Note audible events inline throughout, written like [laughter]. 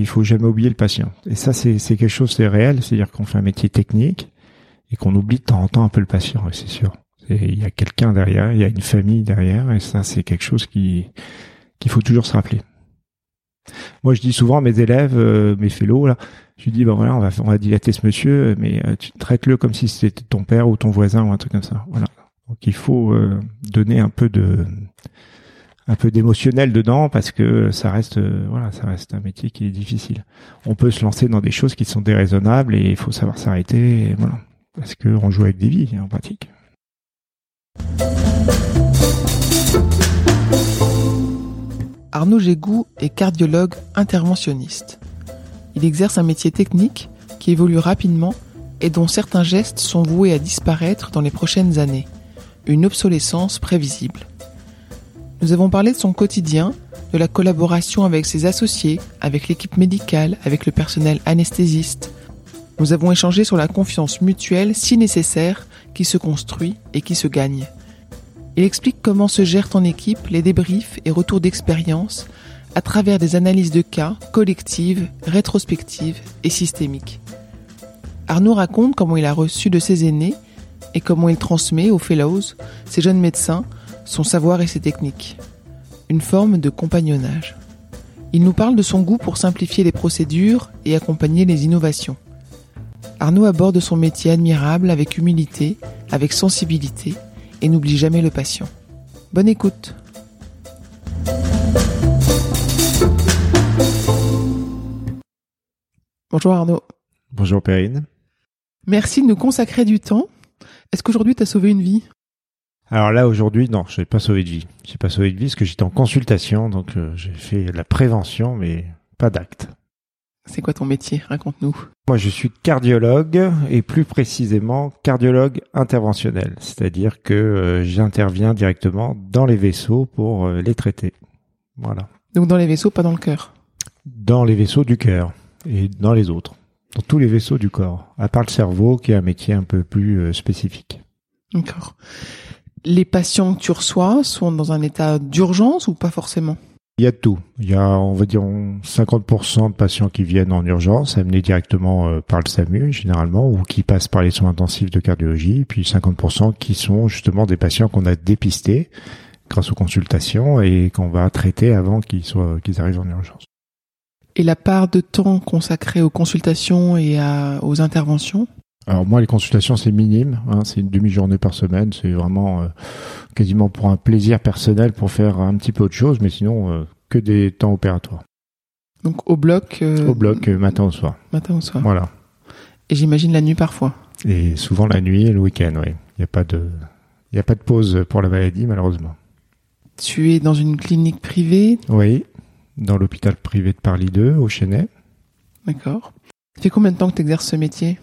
Il faut jamais oublier le patient. Et ça, c'est quelque chose, c'est réel. C'est-à-dire qu'on fait un métier technique et qu'on oublie de temps en temps un peu le patient, c'est sûr. Il y a quelqu'un derrière, il y a une famille derrière, et ça, c'est quelque chose qui qu'il faut toujours se rappeler. Moi, je dis souvent à mes élèves, euh, mes fellows, là, je dis, ben voilà, on va, on va dilater ce monsieur, mais euh, tu traites-le comme si c'était ton père ou ton voisin ou un truc comme ça. Voilà. Donc, il faut euh, donner un peu de, un peu d'émotionnel dedans parce que ça reste euh, voilà ça reste un métier qui est difficile. On peut se lancer dans des choses qui sont déraisonnables et il faut savoir s'arrêter voilà parce que on joue avec des vies en pratique. Arnaud Gégou est cardiologue interventionniste. Il exerce un métier technique qui évolue rapidement et dont certains gestes sont voués à disparaître dans les prochaines années. Une obsolescence prévisible. Nous avons parlé de son quotidien, de la collaboration avec ses associés, avec l'équipe médicale, avec le personnel anesthésiste. Nous avons échangé sur la confiance mutuelle si nécessaire qui se construit et qui se gagne. Il explique comment se gèrent en équipe les débriefs et retours d'expérience à travers des analyses de cas collectives, rétrospectives et systémiques. Arnaud raconte comment il a reçu de ses aînés et comment il transmet aux fellows, ces jeunes médecins, son savoir et ses techniques. Une forme de compagnonnage. Il nous parle de son goût pour simplifier les procédures et accompagner les innovations. Arnaud aborde son métier admirable avec humilité, avec sensibilité et n'oublie jamais le patient. Bonne écoute Bonjour Arnaud. Bonjour Perrine. Merci de nous consacrer du temps. Est-ce qu'aujourd'hui tu as sauvé une vie? Alors là aujourd'hui, non, je n'ai pas sauvé de vie. J'ai pas sauvé de vie parce que j'étais en consultation, donc euh, j'ai fait la prévention, mais pas d'acte. C'est quoi ton métier? Raconte-nous. Moi, je suis cardiologue et plus précisément cardiologue interventionnel, c'est-à-dire que euh, j'interviens directement dans les vaisseaux pour euh, les traiter. Voilà. Donc dans les vaisseaux, pas dans le cœur? Dans les vaisseaux du cœur et dans les autres, dans tous les vaisseaux du corps, à part le cerveau qui est un métier un peu plus spécifique. D'accord les patients que tu reçois sont dans un état d'urgence ou pas forcément? Il y a tout. Il y a, on va dire, 50% de patients qui viennent en urgence, amenés directement euh, par le SAMU, généralement, ou qui passent par les soins intensifs de cardiologie, puis 50% qui sont justement des patients qu'on a dépistés grâce aux consultations et qu'on va traiter avant qu'ils soient, qu'ils arrivent en urgence. Et la part de temps consacrée aux consultations et aux interventions alors moi, les consultations, c'est minime. Hein, c'est une demi-journée par semaine. C'est vraiment euh, quasiment pour un plaisir personnel pour faire un petit peu autre chose, mais sinon, euh, que des temps opératoires. Donc au bloc euh, Au bloc, matin au soir. Matin au soir. Voilà. Et j'imagine la nuit parfois Et souvent la nuit et le week-end, oui. Il n'y a, pas de... Il a pas de pause pour la maladie, malheureusement. Tu es dans une clinique privée? Oui, dans l'hôpital privé de Paris 2, au Chenet. D'accord. Ça fait combien de temps que tu exerces ce métier?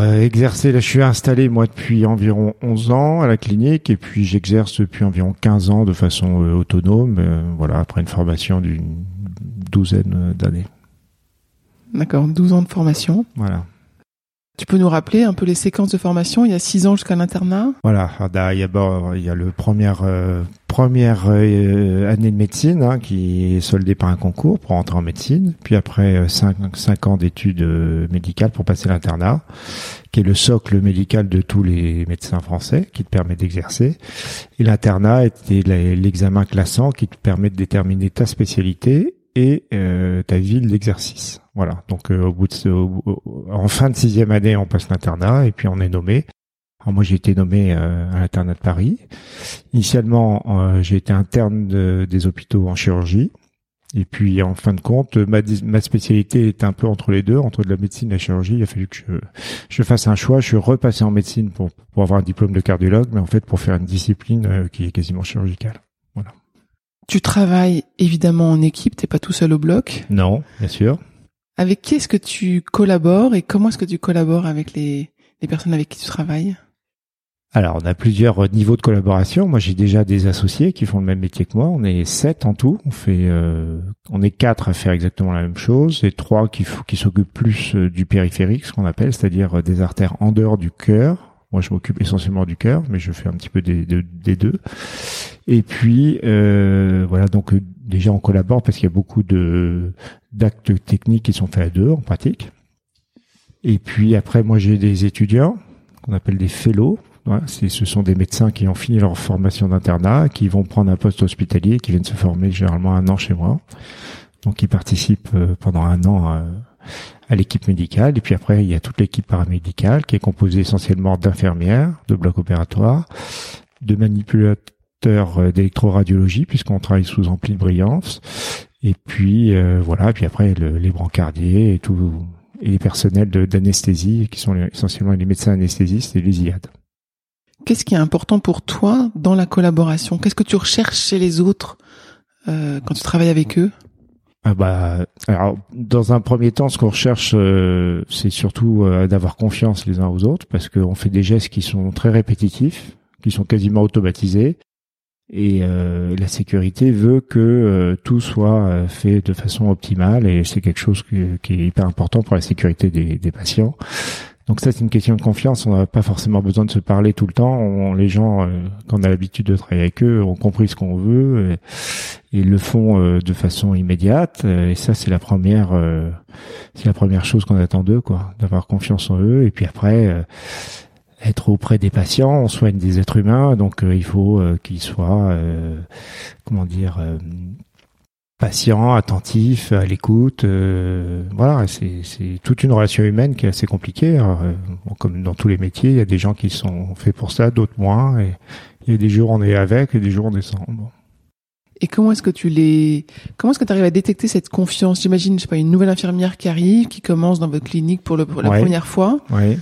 Euh, exercer, là, je suis installé moi depuis environ 11 ans à la clinique et puis j'exerce depuis environ 15 ans de façon euh, autonome, euh, voilà, après une formation d'une douzaine d'années. D'accord, 12 ans de formation. Voilà. Tu peux nous rappeler un peu les séquences de formation Il y a six ans jusqu'à l'internat? Voilà, il y a, il y a le première euh, première euh, année de médecine hein, qui est soldée par un concours pour entrer en médecine, puis après euh, cinq, cinq ans d'études médicales pour passer l'internat, qui est le socle médical de tous les médecins français, qui te permet d'exercer. Et l'internat était l'examen classant qui te permet de déterminer ta spécialité et euh, ta ville d'exercice. Voilà. Donc au bout de en fin de sixième année, on passe l'internat et puis on est nommé. Alors moi, j'ai été nommé à l'internat de Paris. Initialement, j'ai été interne des hôpitaux en chirurgie. Et puis, en fin de compte, ma, spécialité est un peu entre les deux, entre de la médecine et la chirurgie. Il a fallu que je, je fasse un choix. Je suis repassé en médecine pour, pour avoir un diplôme de cardiologue, mais en fait pour faire une discipline euh, qui est quasiment chirurgicale. Tu travailles évidemment en équipe, t'es pas tout seul au bloc. Non, bien sûr. Avec qui est-ce que tu collabores et comment est-ce que tu collabores avec les, les personnes avec qui tu travailles? Alors, on a plusieurs niveaux de collaboration. Moi, j'ai déjà des associés qui font le même métier que moi. On est sept en tout. On fait, euh, on est quatre à faire exactement la même chose et trois qui, qui s'occupent plus euh, du périphérique, ce qu'on appelle, c'est-à-dire euh, des artères en dehors du cœur. Moi, je m'occupe essentiellement du cœur, mais je fais un petit peu des, deux. Et puis, euh, voilà, donc déjà on collabore parce qu'il y a beaucoup de d'actes techniques qui sont faits à deux en pratique. Et puis après, moi, j'ai des étudiants qu'on appelle des fellows ce sont des médecins qui ont fini leur formation d'internat, qui vont prendre un poste hospitalier, qui viennent se former généralement un an chez moi. Donc ils participent euh, pendant un an à, à l'équipe médicale. Et puis après, il y a toute l'équipe paramédicale qui est composée essentiellement d'infirmières, de blocs opératoires, de manipulateurs euh, d'électroradiologie, puisqu'on travaille sous ampli de brillance. Et puis euh, voilà, et puis après les brancardiers et tout et les personnels d'anesthésie qui sont essentiellement les médecins anesthésistes et les IAD. Qu'est-ce qui est important pour toi dans la collaboration? Qu'est-ce que tu recherches chez les autres euh, quand tu travailles avec eux? Ah bah, alors, dans un premier temps, ce qu'on recherche, euh, c'est surtout euh, d'avoir confiance les uns aux autres, parce qu'on fait des gestes qui sont très répétitifs, qui sont quasiment automatisés, et euh, la sécurité veut que tout soit fait de façon optimale, et c'est quelque chose qui, est hyper important pour la sécurité des, des patients. Donc ça, c'est une question de confiance. On n'a pas forcément besoin de se parler tout le temps. les gens, euh, quand on a l'habitude de travailler avec eux, ont compris ce qu'on veut et, le font euh, de façon immédiate. Et ça, c'est la première, euh, c'est la première chose qu'on attend d'eux, quoi, d'avoir confiance en eux. Et puis après, être auprès des patients. On soigne des êtres humains, donc il faut qu'ils soient, comment dire, patient, attentif, à l'écoute. Euh, voilà, c'est toute une relation humaine qui est assez compliquée. Euh, comme dans tous les métiers, il y a des gens qui sont faits pour ça, d'autres moins. Et il y a des jours on est avec et des jours on descend. Et comment est-ce que tu les, comment est-ce que tu arrives à détecter cette confiance? J'imagine, je sais pas, une nouvelle infirmière qui arrive, qui commence dans votre clinique pour, le, pour la première fois. Oui.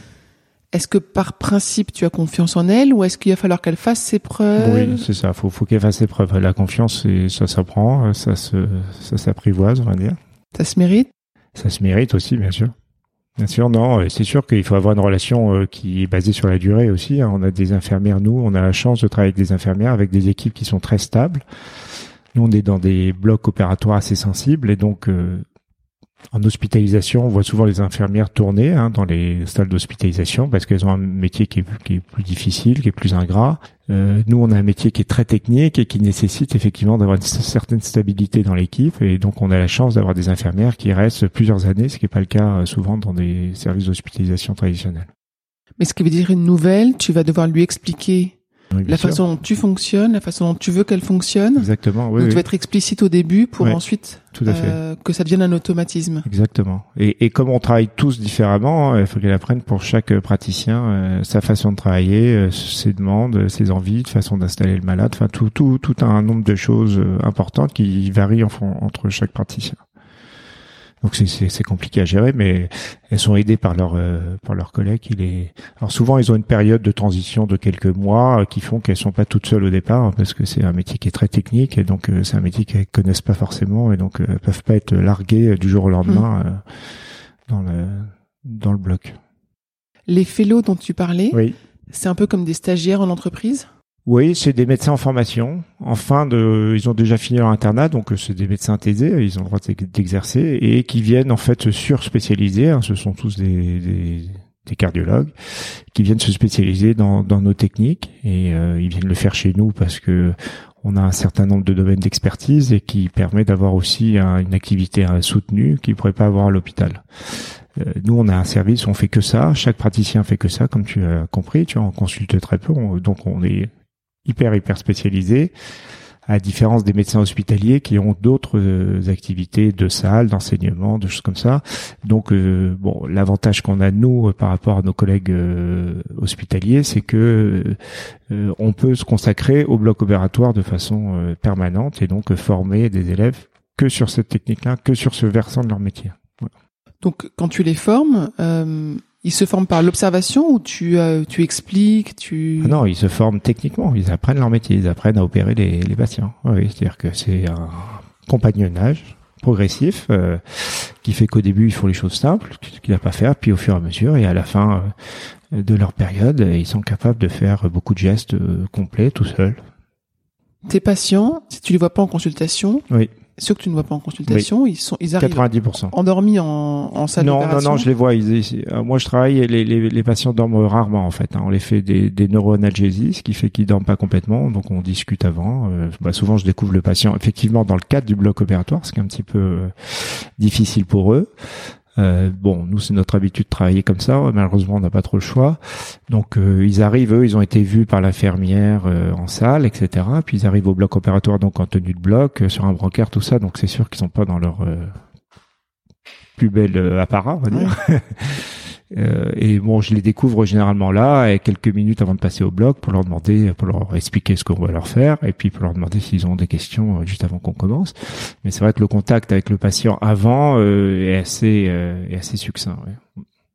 Est-ce que par principe tu as confiance en elle ou est-ce qu'il va falloir qu'elle fasse ses preuves? Oui, c'est ça. Faut, faut qu'elle fasse ses preuves. La confiance, ça s'apprend, ça se, ça s'apprivoise, on va dire. Ça se mérite? Ça se mérite aussi, bien sûr. Bien sûr, non. C'est sûr qu'il faut avoir une relation euh, qui est basée sur la durée aussi. Hein. On a des infirmières, nous, on a la chance de travailler avec des infirmières, avec des équipes qui sont très stables. Nous, on est dans des blocs opératoires assez sensibles et donc euh, en hospitalisation, on voit souvent les infirmières tourner hein, dans les salles d'hospitalisation parce qu'elles ont un métier qui est, plus difficile, qui est plus ingrat. Euh, nous, on a un métier qui est très technique et qui nécessite effectivement d'avoir une certaine stabilité dans l'équipe. Et donc, on a la chance d'avoir des infirmières qui restent plusieurs années, ce qui n'est pas le cas euh, souvent dans des services d'hospitalisation traditionnels. Mais ce qui veut dire une nouvelle, tu vas devoir lui expliquer la façon dont tu fonctionnes, la façon dont tu veux qu'elle fonctionne. Exactement. Oui, Donc, tu vas être explicite au début pour ensuite tout à fait. Euh, que ça devienne un automatisme. Exactement. Et, et comme on travaille tous différemment, hein, il faut qu'elle apprenne pour chaque praticien euh, sa façon de travailler, euh, ses demandes, ses envies, de façon d'installer le malade. Enfin, tout, tout, tout un nombre de choses importantes qui varient en, entre chaque praticien. Donc c'est compliqué à gérer, mais elles sont aidées par leurs euh, par leurs collègues. Il est... Alors souvent ils ont une période de transition de quelques mois euh, qui font qu'elles sont pas toutes seules au départ parce que c'est un métier qui est très technique et donc euh, c'est un métier qu'elles connaissent pas forcément et donc elles peuvent pas être larguées du jour au lendemain mmh. dans le dans le bloc. Les fellows dont tu parlais, oui. c'est un peu comme des stagiaires en entreprise? Oui, c'est des médecins en formation. En fin de, ils ont déjà fini leur internat, donc euh, c'est des médecins taisés, ils ont le droit d'exercer et qui viennent en fait sur-spécialiser. Hein, ce sont tous des, des, cardiologues qui viennent se spécialiser dans, nos techniques et euh, ils viennent le faire chez nous parce que on a un certain nombre de domaines d'expertise et qui permet d'avoir aussi une activité euh, soutenue qu'ils pourrait pas avoir à l'hôpital. nous, on a un service, on fait que ça. Chaque praticien fait que ça, comme tu as compris. Tu vois, on consulte très peu, donc on est hyper hyper spécialisé à différence des médecins hospitaliers qui ont d'autres euh, activités de salle, d'enseignement, de choses comme ça. Donc euh, bon, l'avantage qu'on a nous par rapport à nos collègues hospitaliers, c'est que on peut se consacrer au bloc opératoire de façon permanente et donc former des élèves que sur cette technique-là, que sur ce versant de leur métier. Donc quand tu les formes, euh, ils se forment par l'observation ou tu euh, tu expliques, tu ah Non, ils se forment techniquement. Ils apprennent leur métier, ils apprennent à opérer les, les patients. Oui, c'est-à-dire que c'est un compagnonnage progressif euh, qui fait qu'au début ils font les choses simples, qu'ils n'ont pas faire, puis au fur et à mesure et à la fin euh, de leur période, ils sont capables de faire beaucoup de gestes complets tout seuls. Tes patients, si tu les vois pas en consultation, oui ceux que tu ne vois pas en consultation, ils sont, ils arrivent 90%. endormis en, en salle non, Non, non, je les vois. Ils, euh, moi, je travaille et les, les, les, patients dorment rarement en fait. Hein. On les fait des, des neuroanalgésies, ce qui fait qu'ils dorment pas complètement. Donc, on discute avant. Euh, bah, souvent, je découvre le patient effectivement dans le cadre du bloc opératoire, ce qui est un petit peu euh, difficile pour eux. Euh, bon, nous c'est notre habitude de travailler comme ça. Malheureusement, on n'a pas trop le choix. Donc euh, ils arrivent, eux, ils ont été vus par l'infirmière euh, en salle, etc. Puis ils arrivent au bloc opératoire, donc en tenue de bloc, sur un brancard, tout ça. Donc c'est sûr qu'ils sont pas dans leur plus bel apparat, on va dire. [laughs] Euh, et bon, je les découvre généralement là, et quelques minutes avant de passer au bloc pour leur demander, pour leur expliquer ce qu'on va leur faire, et puis pour leur demander s'ils ont des questions euh, juste avant qu'on commence. Mais c'est vrai que le contact avec le patient avant euh, est assez, est assez succinct.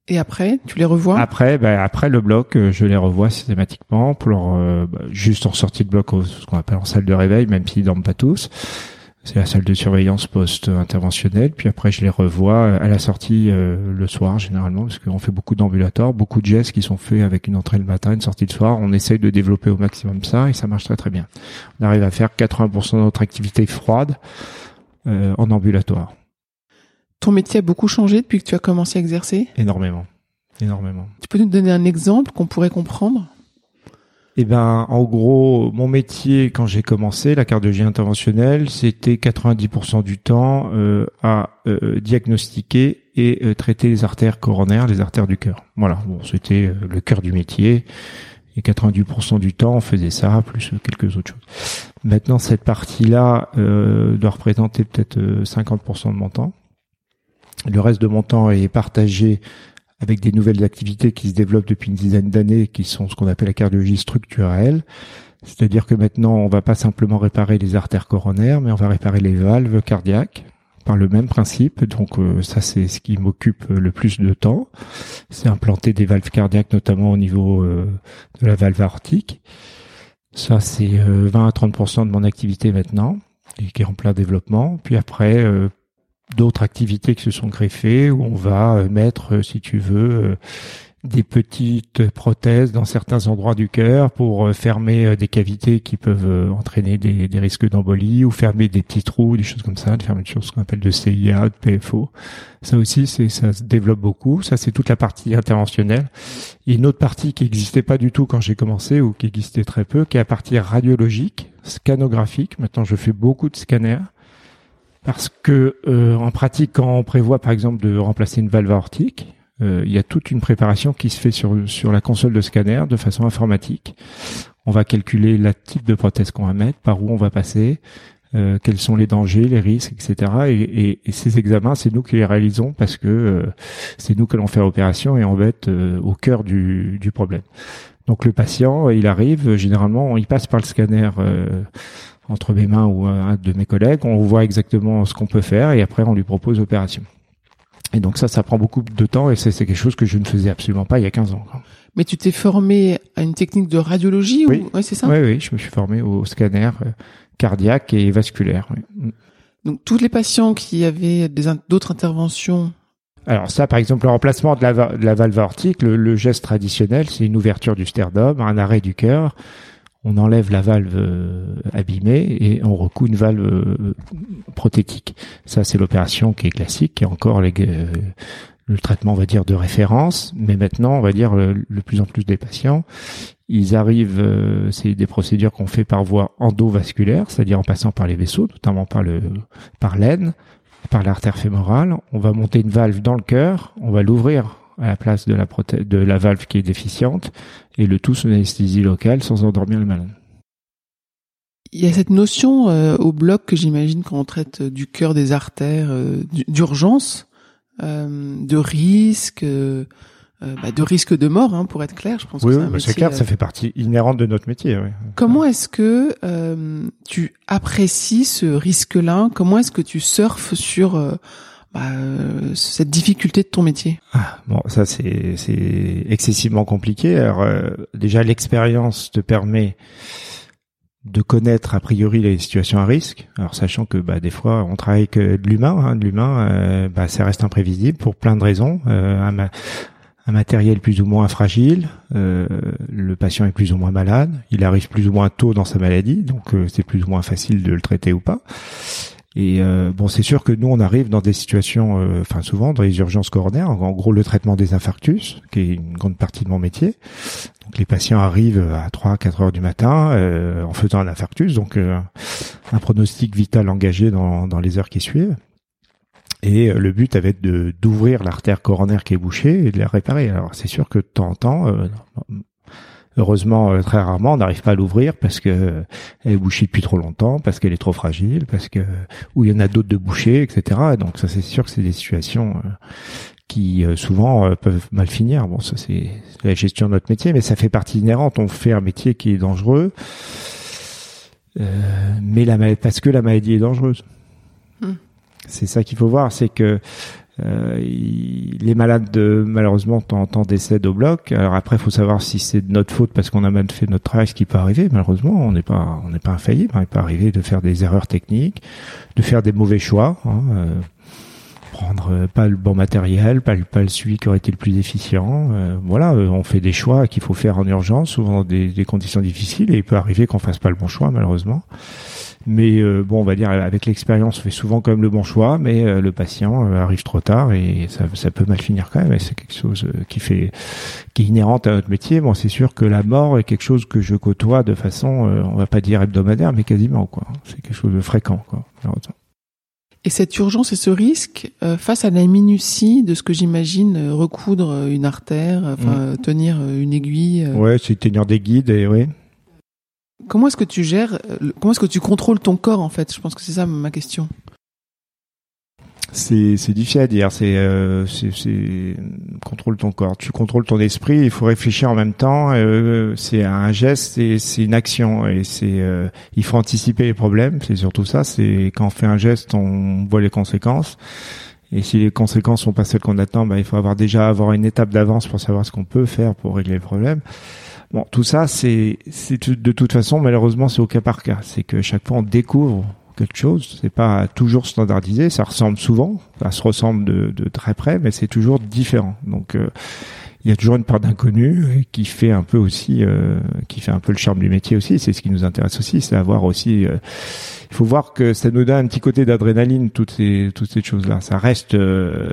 Et après, tu les revois? Après, ben, après le bloc, je les revois systématiquement pour leur bah, juste en sortie de bloc, ce qu'on appelle en salle de réveil, même s'ils dorment pas tous. C'est la salle de surveillance post-interventionnelle. Puis après, je les revois à la sortie euh, le soir, généralement, parce qu'on fait beaucoup d'ambulatoires, beaucoup de gestes qui sont faits avec une entrée le matin, une sortie le soir. On essaye de développer au maximum ça et ça marche très très bien. On arrive à faire 80% de notre activité froide euh, en ambulatoire. Ton métier a beaucoup changé depuis que tu as commencé à exercer? Énormément. Énormément. Tu peux nous donner un exemple qu'on pourrait comprendre? Eh ben, en gros, mon métier quand j'ai commencé, la cardiologie interventionnelle, c'était 90% du temps euh, à euh, diagnostiquer et euh, traiter les artères coronaires, les artères du cœur. Voilà, bon, c'était le cœur du métier. Et 90% du temps, on faisait ça, plus quelques autres choses. Maintenant, cette partie-là doit représenter peut-être 50% de mon temps. Le reste de mon temps est partagé avec des nouvelles activités qui se développent depuis une dizaine d'années, qui sont ce qu'on appelle la cardiologie structurelle. C'est-à-dire que maintenant, on va pas simplement réparer les artères coronaires, mais on va réparer les valves cardiaques par le même principe. Donc euh, ça, c'est ce qui m'occupe le plus de temps. C'est implanter des valves cardiaques, notamment au niveau euh, de la valve aortique. Ça, c'est 20 euh, à 30% de mon activité maintenant, et qui est en plein développement. Puis après, d'autres activités qui se sont greffées où on va euh, mettre, euh, si tu veux, euh, des petites prothèses dans certains endroits du cœur pour fermer des cavités qui peuvent entraîner des, des risques d'embolie ou fermer des petits trous, des choses comme ça, de fermeture ce qu'on appelle de CIA, de PFO. Ça aussi, c'est ça se développe beaucoup. Ça, c'est toute la partie interventionnelle. Une autre partie qui n'existait pas du tout quand j'ai commencé ou qui existait très peu, qui est la partie radiologique, scanographique. Maintenant, je fais beaucoup de scanners parce que euh, en pratique, quand on prévoit par exemple de remplacer une valve aortique, euh, il y a toute une préparation qui se fait sur sur la console de scanner de façon informatique. On va calculer la type de prothèse qu'on va mettre, par où on va passer, euh, quels sont les dangers, les risques, etc. Et, et, ces examens, c'est nous qui les réalisons parce que c'est nous qui allons faire l'opération et on va être au cœur du, du problème. Donc le patient, il arrive, généralement, il passe par le scanner entre mes mains ou un de mes collègues, on voit exactement ce qu'on peut faire et après on lui propose l'opération. Et donc ça, ça prend beaucoup de temps et c'est quelque chose que je ne faisais absolument pas il y a 15 ans. Mais tu t'es formé à une technique de radiologie oui. ou c'est ça? Oui, oui, je me suis formé au scanner euh, cardiaque et vasculaire. Mm. Donc tous les patients qui avaient d'autres interventions? Alors ça, par exemple, le remplacement de la, de la valve aortique, le, le geste traditionnel, c'est une ouverture du sternum, un arrêt du cœur on enlève la valve euh, abîmée et on recoue une valve euh, prothétique. Ça, c'est l'opération qui est classique, qui est encore euh, le traitement, on va dire, de référence. Mais maintenant, on va dire, le, plus en plus des patients, ils arrivent, c'est des procédures qu'on fait par voie endovasculaire, c'est-à-dire en passant par les vaisseaux, notamment par le par l'aine, par l'artère fémorale. On va monter une valve dans le cœur, on va l'ouvrir à la place de la, de la valve qui est déficiente et le tout sous anesthésie locale sans endormir le malade. Il y a cette notion au bloc que j'imagine quand on traite du cœur des artères, d'urgence, de risque, euh, bah, de risque de mort, hein, pour être clair. Je pense oui, que c'est clair, ça euh, fait partie inhérente de notre métier. Oui. Comment est-ce que euh, tu apprécies ce risque-là? Comment est-ce que tu surfes sur bah, cette difficulté de ton métier ah, Bon, ça c'est excessivement compliqué. Alors déjà, l'expérience te permet de connaître a priori les situations à risque. Alors sachant que bah, des fois on travaille avec de l'humain, hein, de l'humain, bah, ça reste imprévisible pour plein de raisons. Euh, un matériel plus ou moins fragile, euh, le patient est plus ou moins malade, il arrive plus ou moins tôt dans sa maladie, donc euh, c'est plus ou moins facile de le traiter ou pas. Et euh, bon, c'est sûr que nous, on arrive dans des situations, enfin souvent dans les urgences coronaires, en gros le traitement des infarctus, qui est une grande partie de mon métier. Donc les patients arrivent à 3-4 heures du matin en faisant un infarctus, donc un pronostic vital engagé dans, dans les heures qui suivent. Et euh, le but avait de d'ouvrir l'artère coronaire qui est bouchée et de la réparer. Alors c'est sûr que de temps en temps, euh, heureusement euh, très rarement, on n'arrive pas à l'ouvrir parce que elle est bouchée depuis trop longtemps, parce qu'elle est trop fragile, parce que ou il y en a d'autres de bouchées, etc. Donc ça c'est sûr que c'est des situations qui souvent peuvent mal finir. Bon, ça c'est la gestion de notre métier, mais ça fait partie inhérente. On fait un métier qui est dangereux, mais la parce que la maladie est dangereuse. Hmm. C'est ça qu'il faut voir, c'est que euh, les malades de, malheureusement en temps décèdent au bloc. Alors après, il faut savoir si c'est de notre faute parce qu'on a mal fait notre travail, ce qui peut arriver. Malheureusement, on n'est pas, on n'est pas infaillible. Il peut arriver de faire des erreurs techniques, de faire des mauvais choix. Hein, euh, prendre euh, pas le bon matériel, pas, pas le celui qui aurait été le plus efficient. Euh, voilà, euh, on fait des choix qu'il faut faire en urgence, souvent dans des, des, conditions difficiles, et il peut arriver qu'on fasse pas le bon choix, malheureusement. Mais bon, on va dire avec l'expérience, on fait souvent quand même le bon choix, mais le patient arrive trop tard et ça, ça, peut mal finir quand même. C'est quelque chose qui fait, qui est inhérente à notre métier. Bon, c'est sûr que la mort est quelque chose que je côtoie de façon, on va pas dire hebdomadaire, mais quasiment quoi. C'est quelque chose de fréquent quoi. Et cette urgence et ce risque, euh, face à la minutie de ce que j'imagine euh, recoudre une artère, enfin mm. tenir une aiguille. Euh, ouais, c'est tenir des guides et oui. Comment est-ce que tu gères Comment est-ce que tu contrôles ton corps en fait? Je pense que c'est ça ma question c'est c'est difficile à dire. C'est euh, c'est contrôle ton corps. Tu contrôles ton esprit. Il faut réfléchir en même temps. Euh, c'est un geste et c'est une action et c'est euh, il faut anticiper les problèmes. C'est surtout ça. C'est quand on fait un geste, on voit les conséquences. Et si les conséquences sont pas celles qu'on attend, bah, il faut avoir déjà avoir une étape d'avance pour savoir ce qu'on peut faire pour régler le problème. Bon, tout ça, c'est c'est de toute façon malheureusement c'est au cas par cas. C'est que chaque fois on découvre quelque chose. C'est pas toujours standardisé, ça ressemble souvent, ça se ressemble de, de très près, mais c'est toujours différent. Donc euh, il y a toujours une part d'inconnu qui fait un peu aussi, euh, qui fait un peu le charme du métier aussi. C'est ce qui nous intéresse aussi, c'est avoir aussi. Euh, il faut voir que ça nous donne un petit côté d'adrénaline, toutes ces toutes ces choses-là. Ça reste,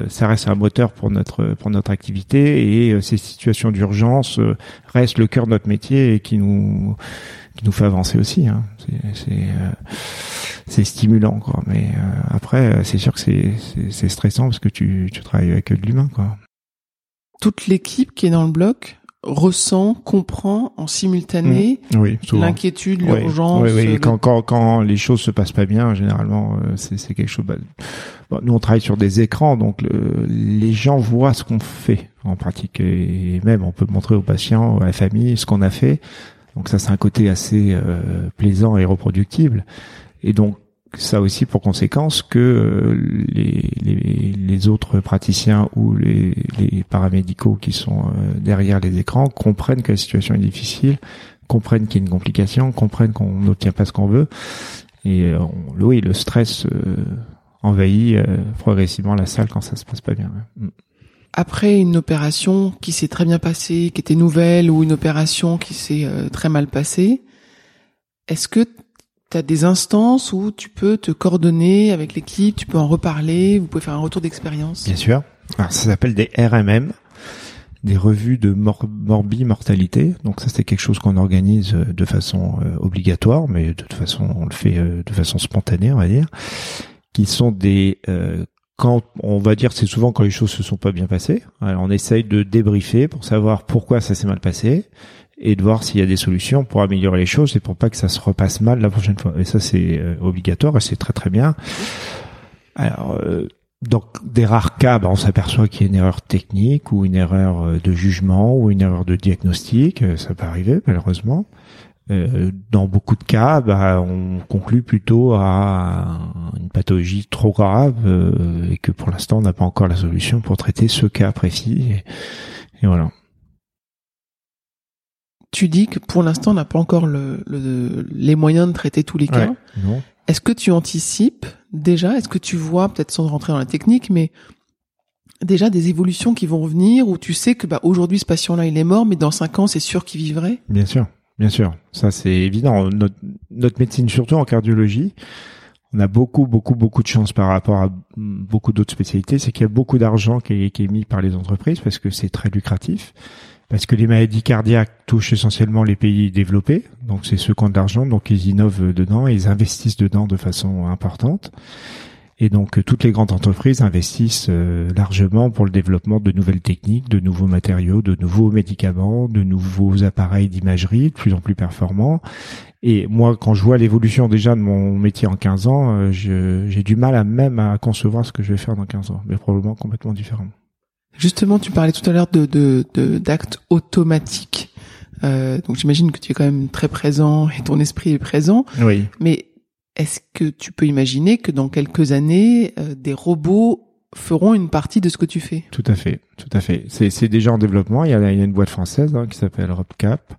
ça reste un moteur pour notre pour notre activité et ces situations d'urgence restent le cœur de notre métier et qui nous qui nous fait avancer aussi. Hein. C'est c'est stimulant quoi mais euh, après euh, c'est sûr que c'est c'est stressant parce que tu tu travailles avec de l'humain quoi toute l'équipe qui est dans le bloc ressent, comprend en simultané mmh. l'inquiétude, l'urgence. Oui, oui, Quand, quand, quand les choses se passent pas bien, généralement, euh, c'est, c'est quelque chose. Bah, nous, on travaille sur des écrans, donc les gens voient ce qu'on fait en pratique, et même on peut montrer aux patients, à la famille, ce qu'on a fait. Donc ça, c'est un côté assez plaisant et reproductible. Et donc ça aussi pour conséquence que euh, les, les, les, autres praticiens ou les, les paramédicaux qui sont euh, derrière les écrans comprennent que la situation est difficile, comprennent qu'il y a une complication, comprennent qu'on n'obtient pas ce qu'on veut. Et euh, oui, le stress envahit progressivement la salle quand ça se passe pas bien. Après une opération qui s'est très bien passée, qui était nouvelle, ou une opération qui s'est très mal passée, est-ce que tu as des instances où tu peux te coordonner avec l'équipe, tu peux en reparler, vous pouvez faire un retour d'expérience? Bien sûr. Alors, ça s'appelle des RMM, des revues de morbi mortalité. Donc ça c'est quelque chose qu'on organise euh, de façon euh, obligatoire, mais de toute façon on le fait euh, de façon spontanée, on va dire, qui sont des quand on va dire c'est souvent quand les choses se sont pas bien passées. Alors, on essaye de débriefer pour savoir pourquoi ça s'est mal passé et de voir s'il y a des solutions pour améliorer les choses et pour pas que ça se repasse mal la prochaine fois. Et ça, c'est euh, obligatoire et c'est très très bien. Alors, euh, dans des rares cas, bah, on s'aperçoit qu'il y a une erreur technique ou une erreur euh, de jugement ou une erreur de diagnostic. Ça peut arriver, malheureusement. Dans beaucoup de cas, bah, on conclut plutôt à une pathologie trop grave et que pour l'instant, on n'a pas encore la solution pour traiter ce cas précis. et voilà tu dis que pour l'instant, on n'a pas encore le, les moyens de traiter tous les cas. Est-ce que tu anticipes déjà Est-ce que tu vois, peut-être sans rentrer dans la technique, mais déjà des évolutions qui vont revenir où tu sais que bah, aujourd'hui ce patient-là il est mort, mais dans cinq ans c'est sûr qu'il vivrait? Bien sûr, bien sûr. Ça c'est évident. Notre, médecine, surtout en cardiologie, on a beaucoup, beaucoup, beaucoup de chance par rapport à beaucoup d'autres spécialités, c'est qu'il y a beaucoup d'argent qui est mis par les entreprises parce que c'est très lucratif parce que les maladies cardiaques touchent essentiellement les pays développés, donc c'est ceux qui ont de l'argent, donc ils innovent dedans, et ils investissent dedans de façon importante. Et donc toutes les grandes entreprises investissent euh, largement pour le développement de nouvelles techniques, de nouveaux matériaux, de nouveaux médicaments, de nouveaux appareils d'imagerie de plus en plus performants. Et moi, quand je vois l'évolution déjà de mon métier en 15 ans, euh, j'ai du mal à même à concevoir ce que je vais faire dans 15 ans, mais probablement complètement différent. Justement, tu parlais tout à l'heure de d'actes de, automatiques. Euh, donc j'imagine que tu es quand même très présent et ton esprit est présent. Oui. Mais est-ce que tu peux imaginer que dans quelques années, euh, des robots feront une partie de ce que tu fais? Tout à fait, tout à fait. C'est déjà en développement. Il y a, il y a une boîte française hein, qui s'appelle RobCap.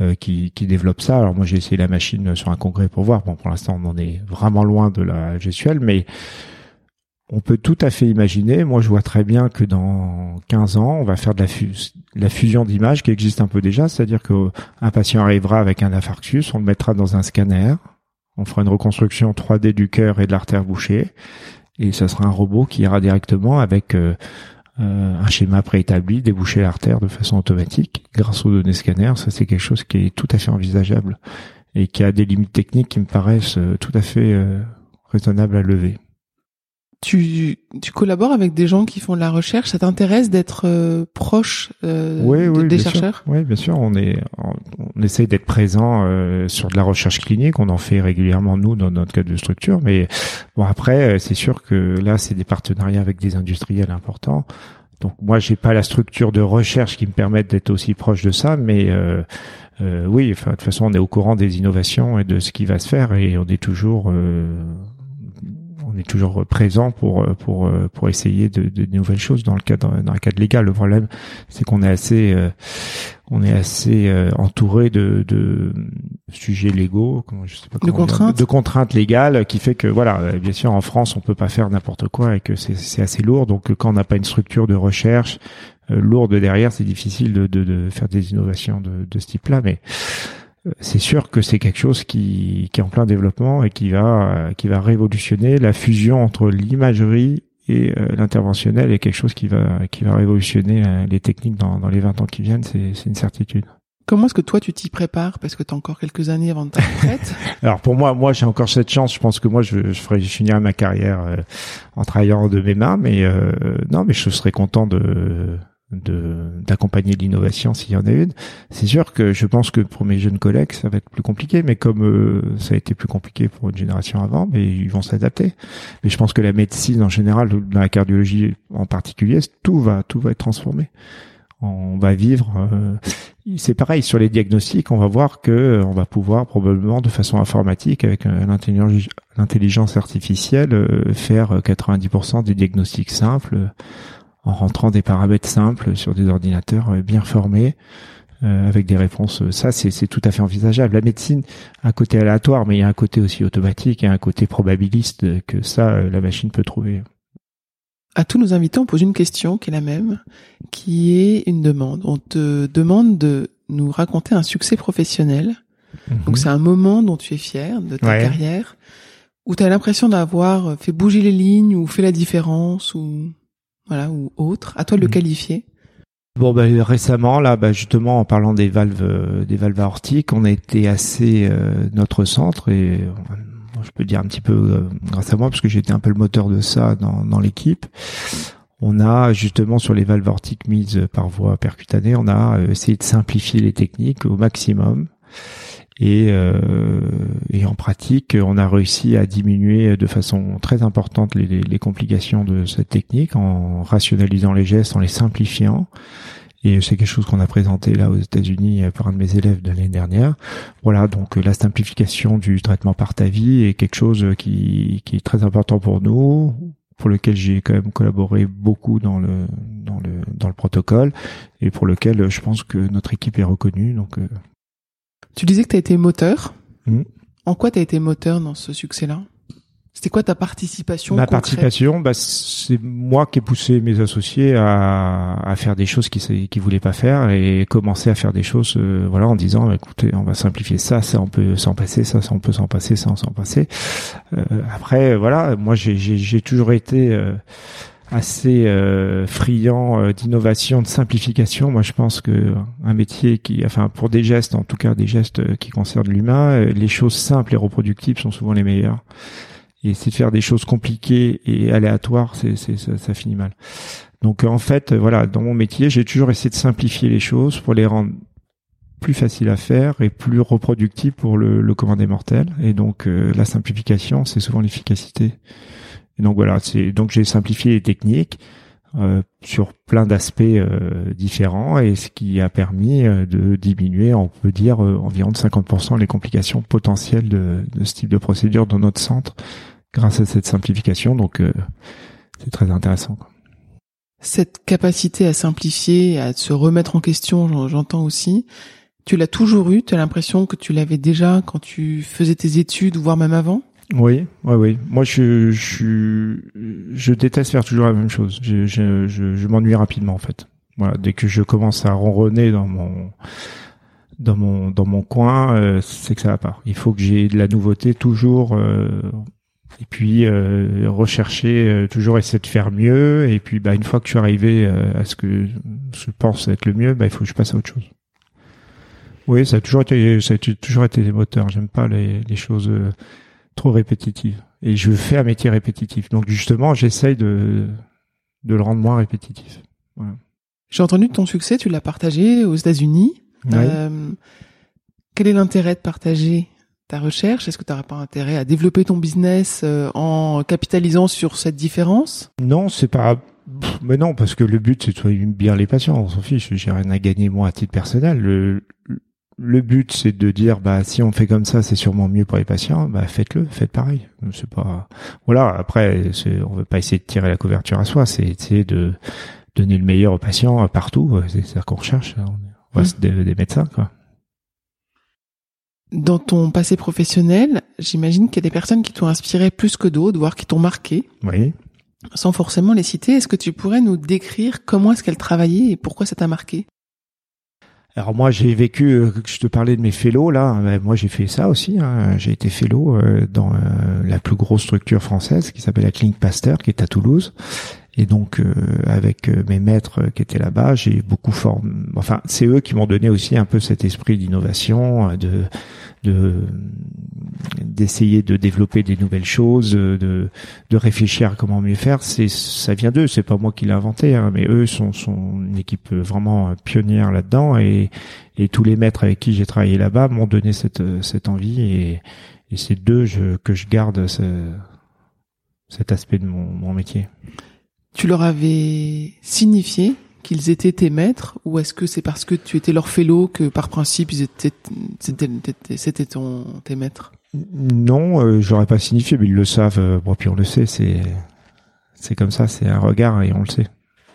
Euh, qui, qui développe ça. Alors moi j'ai essayé la machine sur un congrès pour voir. Bon pour l'instant on en est vraiment loin de la gestuelle, mais on peut tout à fait imaginer, moi je vois très bien que dans 15 ans, on va faire de la, la fusion d'images qui existe un peu déjà, c'est-à-dire qu'un patient arrivera avec un infarctus, on le mettra dans un scanner, on fera une reconstruction 3D du cœur et de l'artère bouchée, et ça sera un robot qui ira directement avec euh, euh, un schéma préétabli déboucher l'artère de façon automatique grâce aux données scanner. Ça c'est quelque chose qui est tout à fait envisageable et qui a des limites techniques qui me paraissent euh, tout à fait raisonnables à lever tu, tu collabores avec des gens qui font de la recherche. Ça t'intéresse d'être euh, proche euh, oui, des chercheurs? Oui, bien sûr. On est, on, essaie d'être présent euh, sur de la recherche clinique. On en fait régulièrement nous dans notre cadre de structure. Mais bon, après, c'est sûr que là, c'est des partenariats avec des industriels importants. Donc moi, j'ai pas la structure de recherche qui me permette d'être aussi proche de ça, mais euh, oui, enfin, de toute façon, on est au courant des innovations et de ce qui va se faire, et on est toujours on est toujours présent pour pour pour essayer de, de, nouvelles choses dans le cadre dans le cadre légal. Le problème, c'est qu'on est assez euh, on est assez euh, entouré de, de sujets légaux, comment, je sais pas de contraintes, de contraintes légales, qui fait que voilà, euh, bien sûr en France on peut pas faire n'importe quoi et que c'est c'est assez lourd. Donc quand on n'a pas une structure de recherche lourde derrière, c'est difficile de, de, de faire des innovations de, de ce type-là. Mais c'est sûr que c'est quelque chose qui, qui est en plein développement et qui va qui va révolutionner. La fusion entre l'imagerie et euh, l'interventionnel est quelque chose qui va qui va révolutionner euh, les techniques dans, dans les 20 ans qui viennent, c'est c'est une certitude. Comment est-ce que toi tu t'y prépares? Parce que tu as encore quelques années avant de ta retraite. [laughs] Alors pour moi, moi j'ai encore cette chance. Je pense que moi je, je ferai je finirai ma carrière euh, en travaillant de mes mains, mais non, mais je serais content de d'accompagner l'innovation s'il y en a une. C'est sûr que je pense que pour mes jeunes collègues, ça va être plus compliqué, mais comme euh, ça a été plus compliqué pour une génération avant, mais ils vont s'adapter. Mais je pense que la médecine en général, dans la cardiologie en particulier, tout va tout va être transformé. On va vivre. Euh, c'est pareil sur les diagnostics. On va voir que euh, on va pouvoir probablement de façon informatique avec l'intelligence artificielle faire 90% des diagnostics simples en rentrant des paramètres simples sur des ordinateurs euh, bien formés. Euh, avec des réponses. Ça, c'est tout à fait envisageable. La médecine a un côté aléatoire, mais il y a un côté aussi automatique et un côté probabiliste que ça, euh, la machine peut trouver. À tous nos invités, on pose une question qui est la même, qui est une demande. On te demande de nous raconter un succès professionnel. Mhm. Donc c'est un moment dont tu es fier de ta carrière, où tu as l'impression d'avoir fait bouger les lignes ou fait la différence ou voilà, ou autre. À toi de le mm. qualifier. Bon, ben récemment, là, bah, justement, en parlant des valves, euh, des valves aortiques, on a été assez euh, notre centre et je peux dire un petit peu grâce à moi parce que j'étais un peu le moteur de ça dans, dans l'équipe. on a justement sur les valves vortiques mises par voie percutanée, on a essayé de simplifier les techniques au maximum. Et, euh, et, en pratique, on a réussi à diminuer de façon très importante les, les, complications de cette technique en rationalisant les gestes, en les simplifiant. Et c'est quelque chose qu'on a présenté là aux États-Unis par un de mes élèves de l'année dernière. Voilà, donc la simplification du traitement par ta vie est quelque chose qui, qui est très important pour nous, pour lequel j'ai quand même collaboré beaucoup dans le dans le dans le protocole et pour lequel je pense que notre équipe est reconnue. Donc euh, tu disais que tu as été moteur. Hmm. En quoi tu as été moteur dans ce succès-là? C'était quoi ta participation Ma participation, bah, c'est moi qui ai poussé mes associés à, à faire des choses qu'ils qui voulaient pas faire et commencer à faire des choses euh, voilà en disant bah, écoutez on va simplifier ça ça on peut s'en passer ça ça on peut s'en passer ça on s'en passer euh, après voilà moi j'ai toujours été euh, assez euh, friand euh, d'innovation, de simplification. Moi, je pense que un métier qui, enfin, pour des gestes, en tout cas des gestes euh, qui concernent l'humain, les choses simples et reproductibles sont souvent les meilleures. Et c'est de faire des choses compliquées et aléatoires, c'est, c'est ça, ça, finit mal. Donc, en fait, voilà, dans mon métier, j'ai toujours essayé de simplifier les choses pour les rendre plus faciles à faire et plus reproductibles pour le, le commun des. Et donc, la simplification, c'est souvent l'efficacité donc voilà, c'est donc j'ai simplifié les techniques euh, sur plein d'aspects euh, différents et ce qui a permis euh, de diminuer, on peut dire environ de 50% les complications potentielles de, de, ce type de procédure dans notre centre grâce à cette simplification. Donc c'est très intéressant. Cette capacité à simplifier, à se remettre en question, j'entends aussi. Tu l'as toujours eu? Tu as l'impression que tu l'avais déjà quand tu faisais tes études, voire même avant? Oui, oui, oui. Moi, je, déteste faire toujours la même chose. Je, m'ennuie rapidement, en fait. Voilà, dès que je commence à ronronner dans mon dans mon dans mon coin, euh, c'est que ça va pas. Il faut que j'ai de la nouveauté toujours. Euh, et puis euh, rechercher, toujours essayer de faire mieux. Et puis, bah, une fois que je suis arrivé à ce que je pense être le mieux, bah, il faut que je passe à autre chose. Oui, ça a toujours été, ça a toujours été des moteurs. J'aime pas les choses trop répétitive. Et je fais un métier répétitif. Donc justement, j'essaye de, de le rendre moins répétitif. J'ai entendu de ton succès, tu l'as partagé aux États-Unis. Euh, quel est l'intérêt de partager ta recherche? Est-ce que tu n'aurais pas intérêt à développer ton business euh, en capitalisant sur cette différence? Non, c'est pas. Mais non, parce que le but c'est de soigner bien les patients. On s'en fiche. J'ai rien à gagner moi à titre personnel. Le, le but c'est de dire bah si on fait comme ça c'est sûrement mieux pour les patients bah faites-le faites pareil. C'est pas voilà après on veut pas essayer de tirer la couverture à soi c'est essayer de donner le meilleur aux patients partout c'est ça qu'on recherche on reste mmh. des, médecins quoi. Dans ton passé professionnel j'imagine qu'il y a des personnes qui t'ont inspiré plus que d'autres voire qui t'ont marqué. Oui. Sans forcément les citer est-ce que tu pourrais nous décrire comment est-ce qu'elles travaillaient et pourquoi ça t'a marqué? Alors moi j'ai vécu, euh, je te parlais de mes fellows là, ben, moi j'ai fait ça aussi. Hein. J'ai été fellow euh, dans euh, la plus grosse structure française qui s'appelle la Clinique Pasteur, qui est à Toulouse. Et donc avec mes maîtres qui étaient là-bas, j'ai beaucoup formé. Enfin, c'est eux qui m'ont donné aussi un peu cet esprit d'innovation, de de d'essayer de développer des nouvelles choses, de de réfléchir à comment mieux faire. C'est ça vient d'eux, c'est pas moi qui l'ai inventé, hein, mais eux sont sont une équipe vraiment pionnière là-dedans et et tous les maîtres avec qui j'ai travaillé là-bas m'ont donné cette cette envie et et c'est d'eux que je garde ce, cet aspect de mon, mon métier. Tu leur avais signifié qu'ils étaient tes maîtres ou est-ce que c'est parce que tu étais leur fellow que par principe ils étaient c'était ton tes maîtres? Non, euh, j'aurais pas signifié, mais ils le savent. Euh, bon, puis on le sait, c'est c'est comme ça, c'est un regard et on le sait.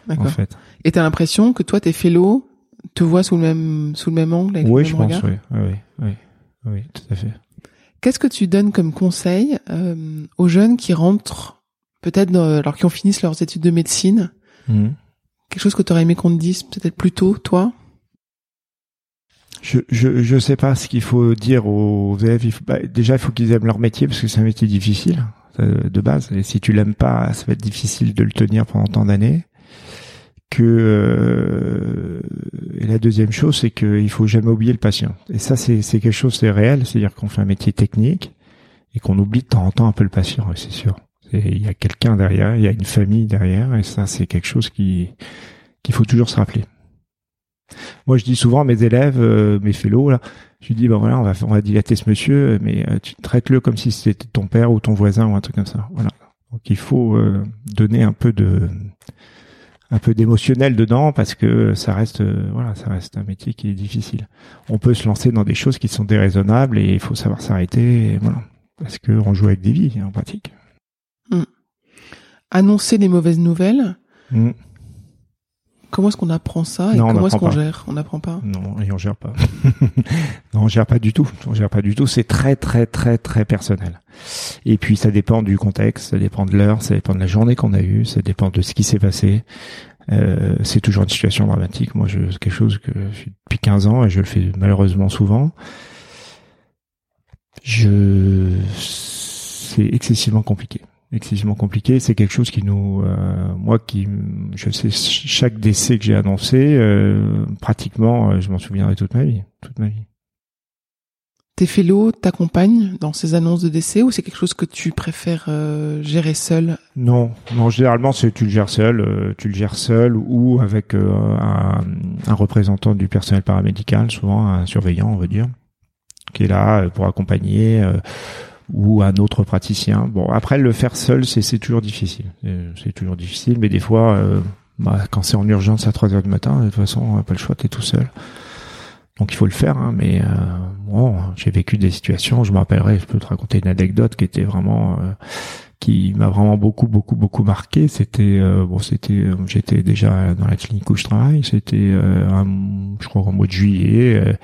En fait. Et t'as l'impression que toi tes fellows te voient sous le même sous le même angle avec Oui, le je pense, oui, oui, oui, oui, tout à fait. Qu'est-ce que tu donnes comme conseil euh, aux jeunes qui rentrent peut-être alors qui ont fini leurs études de médecine mmh. Quelque chose que tu aurais aimé qu'on te dise peut-être plus tôt, toi? Je, je je sais pas ce qu'il faut dire aux élèves. Bah, déjà, il faut qu'ils aiment leur métier parce que c'est un métier difficile euh, de base. Et si tu l'aimes pas, ça va être difficile de le tenir pendant tant d'années. Que euh, et la deuxième chose, c'est qu'il faut jamais oublier le patient. Et ça, c'est c'est quelque chose, c'est réel. C'est-à-dire qu'on fait un métier technique et qu'on oublie de temps en temps un peu le patient. C'est sûr. Il y a quelqu'un derrière, il y a une famille derrière, et ça, c'est quelque chose qui qu'il faut toujours se rappeler. Moi, je dis souvent à mes élèves, euh, mes fellows, là, je dis, ben voilà, on va, on va dilater ce monsieur, mais euh, tu traites-le comme si c'était ton père ou ton voisin ou un truc comme ça. Voilà. Donc, il faut euh, donner un peu de, un peu d'émotionnel dedans parce que ça reste, voilà, ça reste un métier qui est difficile. On peut se lancer dans des choses qui sont déraisonnables et il faut savoir s'arrêter, voilà, parce que on joue avec des vies en pratique. Hmm. Annoncer les mauvaises nouvelles. Hmm. Comment est-ce qu'on apprend ça et comment est-ce qu'on gère? On n'apprend pas? Non, et on gère pas. [laughs] non, on gère pas du tout. On gère pas du tout. C'est très, très, très, très personnel. Et puis, ça dépend du contexte, ça dépend de l'heure, ça dépend de la journée qu'on a eue, ça dépend de ce qui s'est passé. Euh, c'est toujours une situation dramatique. Moi, je, c'est quelque chose que je fais depuis 15 ans et je le fais malheureusement souvent. Je, c'est excessivement compliqué excessivement compliqué. C'est quelque chose qui nous, euh, moi qui, je sais, chaque décès que j'ai annoncé, euh, pratiquement, euh, je m'en souviendrai toute ma vie, toute ma vie. Tes fellows t'accompagnent dans ces annonces de décès ou c'est quelque chose que tu préfères gérer seul? Non, non, généralement c'est tu le gères seul, tu le gères seul ou avec un, un, représentant du personnel paramédical, souvent un surveillant, on va dire, qui est là pour accompagner ou un autre praticien. Bon, après le faire seul, c'est toujours difficile. Euh, c'est toujours difficile, mais des fois, euh, bah, quand c'est en urgence à 3 heures du matin, de toute façon, pas le choix, t'es tout seul. Donc il faut le faire, hein, mais euh, bon, j'ai vécu des situations. Je me rappellerai, je peux te raconter une anecdote qui était vraiment, qui m'a vraiment beaucoup, beaucoup, beaucoup marqué. C'était, bon, c'était, j'étais déjà dans la clinique où je travaille. C'était, je crois, au mois de juillet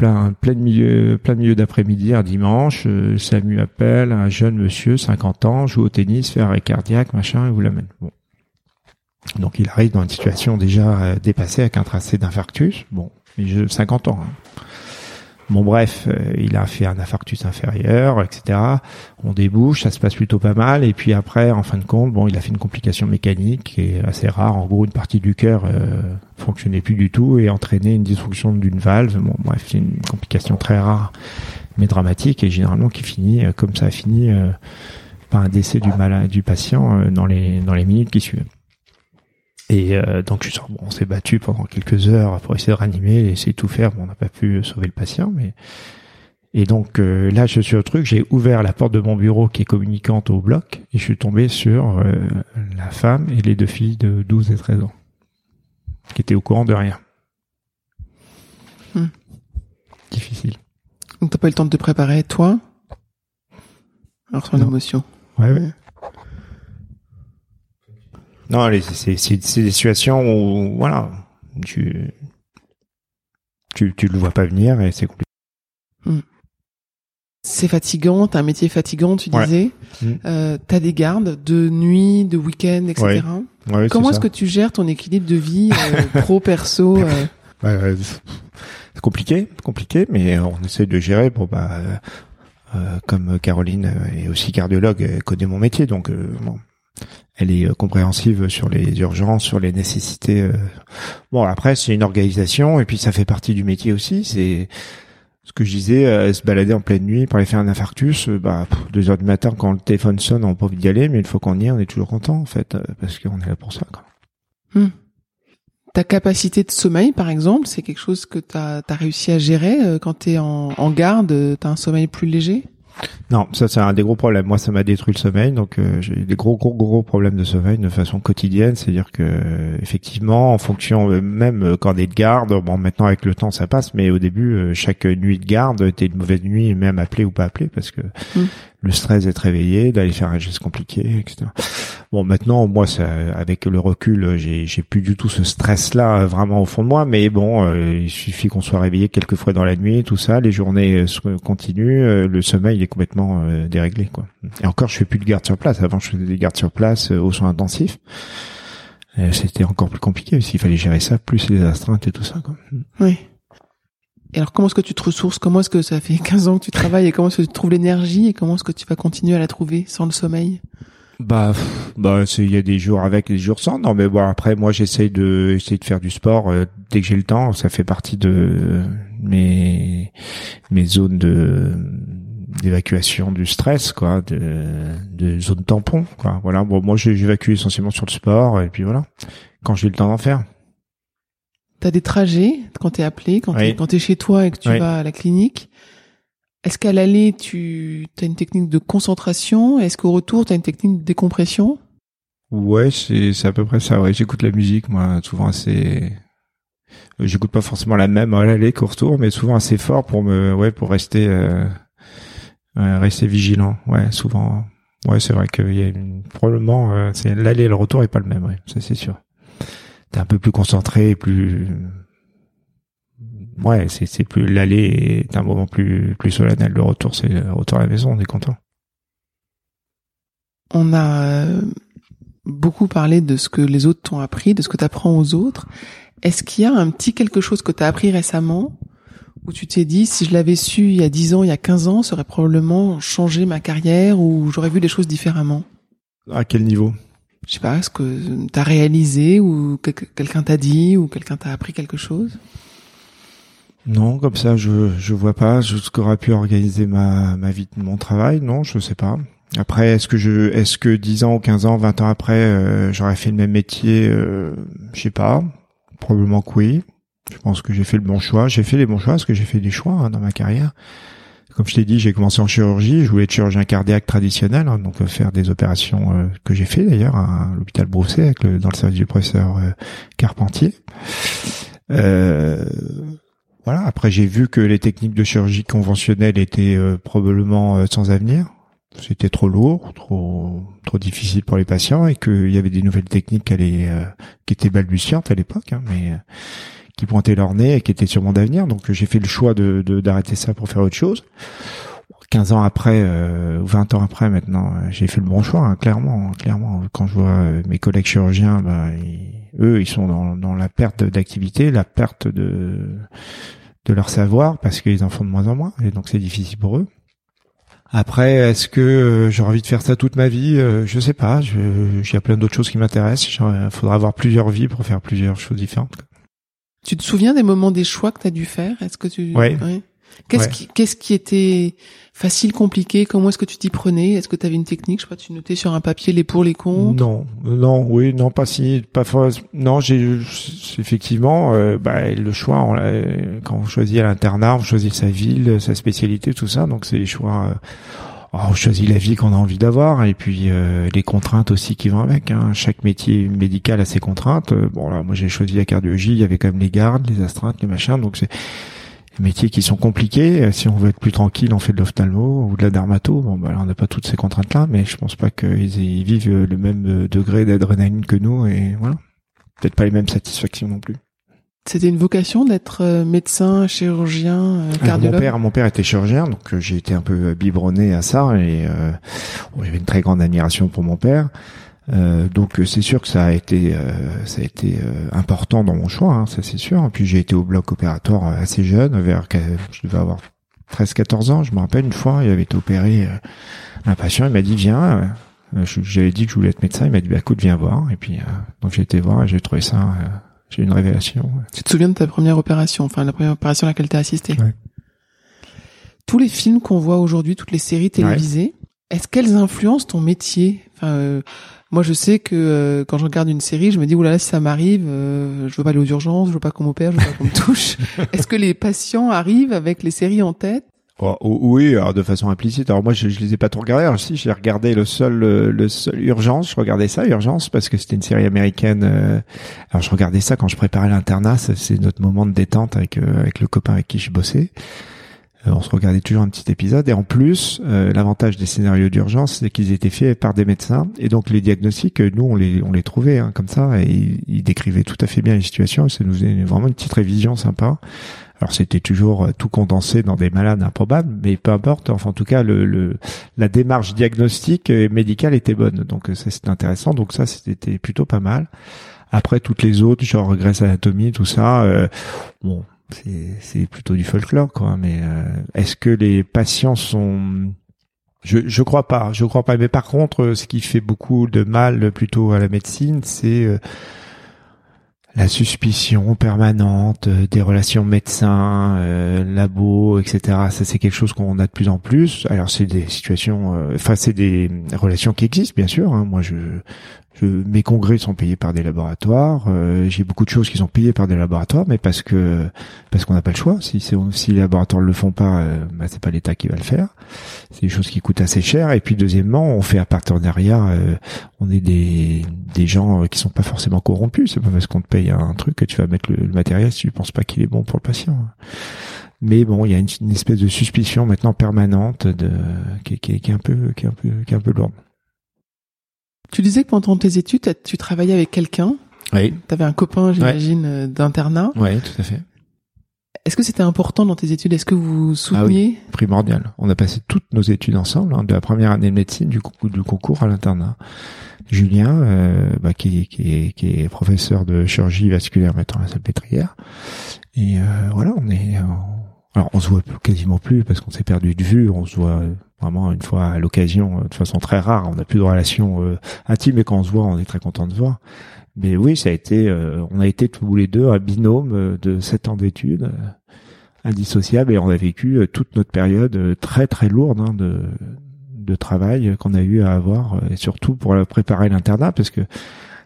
plein, plein milieu, plein milieu d'après-midi, un dimanche, euh, Samu appelle un jeune monsieur, 50 ans, joue au tennis, fait arrêt cardiaque, machin, et vous l'amène. Bon. Donc il arrive dans une situation déjà euh, dépassée avec un tracé d'infarctus. Bon, mais 50 ans. Hein. Bon bref, euh, il a fait un infarctus inférieur, etc. On débouche, ça se passe plutôt pas mal. Et puis après, en fin de compte, bon, il a fait une complication mécanique qui assez rare. En gros, une partie du cœur euh, fonctionnait plus du tout et entraînait une destruction d'une valve. Bon bref, c'est une complication très rare, mais dramatique et généralement qui finit euh, comme ça a fini par un décès du malade, du patient dans les dans les minutes qui suivent. Et euh, donc je bon, on s'est battu pendant quelques heures pour essayer de ranimer, essayer de tout faire. Bon, on n'a pas pu sauver le patient, mais et donc euh, là je suis au truc, j'ai ouvert la porte de mon bureau qui est communicante au bloc et je suis tombé sur euh, la femme et les deux filles de 12 et 13 ans qui étaient au courant de rien. Hmm. Difficile. Donc t'as pas eu le temps de te préparer toi? Alors son émotion. Ouais, ouais. Non, c'est des situations où, voilà, tu, tu, tu le vois pas venir et c'est compliqué. Hmm. C'est fatigant, t'as un métier fatigant, tu disais. Hmm. Euh, t'as des gardes de nuit, de week-end, etc. Comment est-ce que tu gères ton équilibre de vie euh, [laughs] pro perso euh? C'est compliqué, compliqué, mais on essaie de gérer. Bon bah, euh, comme Caroline est aussi cardiologue, elle connaît mon métier, donc bon, elle est euh, compréhensive sur les urgences, sur les nécessités. Euh. Bon, après, c'est une organisation et puis ça fait partie du métier aussi. C'est ce que je disais, euh, se balader en pleine nuit pour aller faire un infarctus. bah, deux heures du matin, quand le téléphone sonne, on envie d'y aller, mais une fois qu'on y est, on est toujours content en fait, parce qu'on est là pour ça. Quoi. Hmm. Ta capacité de sommeil, par exemple, c'est quelque chose que tu as, réussi à gérer quand tu es en, en garde, tu as un sommeil plus léger? Non, ça c'est un des gros problèmes. Moi, ça m'a détruit le sommeil, donc euh, j'ai des gros, gros, gros problèmes de sommeil de façon quotidienne. C'est-à-dire que effectivement, en fonction euh, même euh, quand on est de garde, bon maintenant avec le temps ça passe, mais au début, chaque nuit de garde était une mauvaise nuit, même appelée ou pas appelée, parce que mmh le stress d'être réveillé, d'aller faire un geste compliqué, etc. Bon, maintenant, moi, ça, avec le recul, j'ai, plus du tout ce stress-là vraiment au fond de moi, mais bon, euh, il suffit qu'on soit réveillé quelques fois dans la nuit, tout ça, les journées euh, continuent, euh, le sommeil est complètement déréglé, quoi. Et encore, je fais plus de garde sur place. Avant, je faisais des gardes sur place aux soins intensifs. C'était encore plus compliqué parce qu'il fallait gérer ça, plus les astreintes et tout ça, quoi. Oui. Et alors, comment est-ce que tu te ressources? Comment est-ce que ça fait 15 ans que tu travailles? Et comment est-ce que tu trouves l'énergie? Et comment est-ce que tu vas continuer à la trouver sans le sommeil? Bah, bah, il y a des jours avec, des jours sans. Non, mais bon, après, moi, j'essaye de, essayer de faire du sport euh, dès que j'ai le temps. Ça fait partie de mes, mes zones de, d'évacuation du stress, quoi, de, de zone tampon, quoi. Voilà. Bon, moi, j'évacue essentiellement sur le sport, et puis voilà, quand j'ai le temps d'en faire. T'as des trajets quand t'es appelé, quand t'es chez toi et que tu vas à la clinique. Est-ce qu'à l'aller, tu as une technique de concentration? Est-ce qu'au retour, tu as une technique de décompression? Ouais, c'est c'est à peu près ça. Ouais, j'écoute la musique, moi, souvent assez. J'écoute pas forcément la même à l'aller qu'au retour, mais souvent assez fort pour me, ouais, pour rester, euh, rester vigilant. Ouais, souvent. Ouais, c'est vrai qu'il y a une, probablement, euh, c'est l'aller et le retour est pas le même. Ouais, ça c'est sûr t'es un peu plus concentré, plus ouais, c'est c'est plus l'aller est un moment plus plus solennel. Le retour, c'est le retour à la maison, on est content. On a euh, beaucoup parlé de ce que les autres t'ont appris, de ce que tu apprends aux autres. Est-ce qu'il y a un petit quelque chose que tu as appris récemment où tu t'es dit si je l'avais su il y a 10 ans, il y a 15 ans, ça aurait probablement changé ma carrière ou j'aurais vu les choses différemment? À quel niveau? Je sais pas, ce que t'as réalisé ou quelqu'un t'a dit ou quelqu'un t'a appris quelque chose? Non, comme ça, je je vois pas ce qu'aurait pu organiser ma ma vie, mon travail. Non, je sais pas. Après, est-ce que je, est-ce que 10 ans ou 15 ans, 20 ans après, euh, j'aurais fait le même métier? Euh, Je sais pas. Probablement que oui. Je pense que j'ai fait le bon choix. J'ai fait les bons choix parce que j'ai fait des choix hein, dans ma carrière. Comme je t'ai dit, j'ai commencé en chirurgie. Je voulais être chirurgien cardiaque traditionnel, hein, donc euh, faire des opérations euh, que j'ai fait d'ailleurs à l'hôpital Brousset dans le service du professeur euh, Carpentier. voilà. Après, j'ai vu que les techniques de chirurgie conventionnelle étaient probablement sans avenir. C'était trop lourd, trop trop difficile pour les patients, et qu'il y avait des nouvelles techniques qui, allaient, qui étaient balbutiantes à l'époque, hein, mais qui pointaient leur nez et qui étaient sûrement d'avenir. Donc j'ai fait le choix de d'arrêter ça pour faire autre chose. 15 ans après, euh, 20 ans après maintenant, euh, j'ai fait le bon choix, hein, clairement. Clairement, quand je vois euh, mes collègues chirurgiens, bah, eux, ils sont dans, dans la perte d'activité, la perte de de leur savoir parce qu'ils en font de moins en moins et donc c'est difficile pour eux. Après, est-ce que euh, j'aurais envie de faire ça toute ma vie? Je sais pas. Il y a plein d'autres choses qui m'intéressent. Il faudra avoir plusieurs vies pour faire plusieurs choses différentes. Tu te souviens des moments des choix que tu as dû faire? Est-ce que tu ouais. Qu'est-ce qui qu'est-ce qui était facile, compliqué? Comment est-ce que tu t'y prenais? Est-ce que tu avais une technique? Je sais pas, tu notais sur un papier les pour les contre? Non, non, oui, non, pas si, pas non, j'ai effectivement euh, bah, le choix on, quand on choisit à l'internat, on choisit sa ville, sa spécialité, tout ça, donc c'est les choix euh, on choisit la vie qu'on a envie d'avoir et puis euh, les contraintes aussi qui vont avec. Hein. Chaque métier médical a ses contraintes. Euh, bon là, moi j'ai choisi la cardiologie, il y avait quand même les gardes, les astreintes, les machins, donc c'est des métiers qui sont compliqués. Euh, si on veut être plus tranquille, on fait de l'ophtalmo ou de la dermato. Bon bah là, on n'a pas toutes ces contraintes là, mais je pense pas qu'ils vivent le même degré d'adrénaline que nous et voilà. Peut-être pas les mêmes satisfactions non plus. C'était une vocation d'être euh, médecin, chirurgien, euh, cardiologue. Mon père, mon père était chirurgien, donc euh, j'ai été un peu biberonné à ça et euh, j'avais une très grande admiration pour mon père. Euh, donc c'est sûr que ça a été ça a été important dans mon choix, hein, ça c'est sûr. Et puis j'ai été au bloc opératoire assez jeune, vers je devais avoir 13-14 ans. Je me rappelle une fois, il avait été opéré un patient, il m'a dit viens. J'avais dit que je voulais être médecin, il m'a dit bah écoute viens voir. Et puis donc j'ai été voir et j'ai trouvé ça j'ai une révélation. Tu te souviens de ta première opération, enfin la première opération à laquelle tu as assisté? Ouais. Tous les films qu'on voit aujourd'hui, toutes les séries télévisées, est-ce qu'elles influencent ton métier? Enfin, euh, moi je sais que euh, quand je regarde une série, je me dis oulala si ça m'arrive, euh, je veux pas aller aux urgences, je veux pas qu'on m'opère, je veux pas qu'on me [laughs] touche. est-ce que les patients arrivent avec les séries en tête Oh, oui, alors de façon implicite. Alors moi, je, je les ai pas trop regardés. Alors si, j'ai regardé le seul, le seul Urgence. Je regardais ça, Urgence, parce que c'était une série américaine. Euh, alors je regardais ça quand je préparais l'internat. C'est notre moment de détente avec euh, avec le copain avec qui je bossais. Euh, on se regardait toujours un petit épisode. Et en plus, l'avantage des scénarios d'urgence, c'est qu'ils étaient faits par des médecins. Et donc les diagnostics, nous, on les on les trouvait hein, comme ça, et ils, décrivaient tout à fait bien les situations. Ça nous faisait vraiment une petite révision sympa. Alors c'était toujours euh, tout condensé dans des malades improbables, mais peu importe. Enfin, en tout cas, le, le la démarche diagnostique et médicale était bonne, donc euh, ça c'était intéressant. Donc ça c'était plutôt pas mal. Après toutes les autres, genre Grèce Anatomie, tout ça, euh, bon, c'est plutôt du folklore, quoi. Mais est-ce que les patients sont je, je crois pas, je crois pas. Mais par contre, ce qui fait beaucoup de mal plutôt à la médecine, c'est la suspicion permanente, euh, des relations médecins, euh, labo, etc. Ça c'est quelque chose qu'on a de plus en plus. Alors c'est des situations, euh, enfin c'est des relations qui existent bien sûr. Hein. Moi je mes congrès sont payés par des laboratoires. Euh, j'ai beaucoup de choses qui sont payées par des laboratoires, mais parce que parce qu'on n'a pas le choix. Si si les laboratoires ne le font pas, euh, bah, c'est pas l'État qui va le faire. C'est des choses qui coûtent assez cher. Et puis deuxièmement, on fait un partenariat. Euh, on est des des gens qui sont pas forcément corrompus. C'est pas parce qu'on te paye un truc que tu vas mettre le, matériel si tu penses pas qu'il est bon pour le patient. Mais bon, il y a une, espèce de suspicion maintenant permanente de qui, qui, qui est un peu qui est un peu qui est un peu lourde. Tu disais que pendant tes études, tu travaillais avec quelqu'un. Oui. Tu avais un copain, j'imagine, euh, d'internat. Oui, tout à fait. Est-ce que c'était important dans tes études? Est-ce que vous souteniez ah oui, primordial. On a passé toutes nos études ensemble, hein, de la première année de médecine du, du concours à l'internat. Julien, euh, bah, qui, qui, est, qui, est, professeur de chirurgie vasculaire maintenant à la Salpêtrière. Et euh, voilà, on est... alors on se voit quasiment plus parce qu'on s'est perdu de vue. On se voit vraiment une fois à l'occasion, euh, de façon très rare. On n'a plus de relations euh, intimes, mais quand on se voit, on est très content de voir. Mais oui, ça a été, euh, on a été tous les deux un binôme de sept ans d'études, indissociables, et on a vécu toute notre période très très lourde hein, de, de travail qu'on a eu à avoir, et surtout pour préparer l'internat, parce que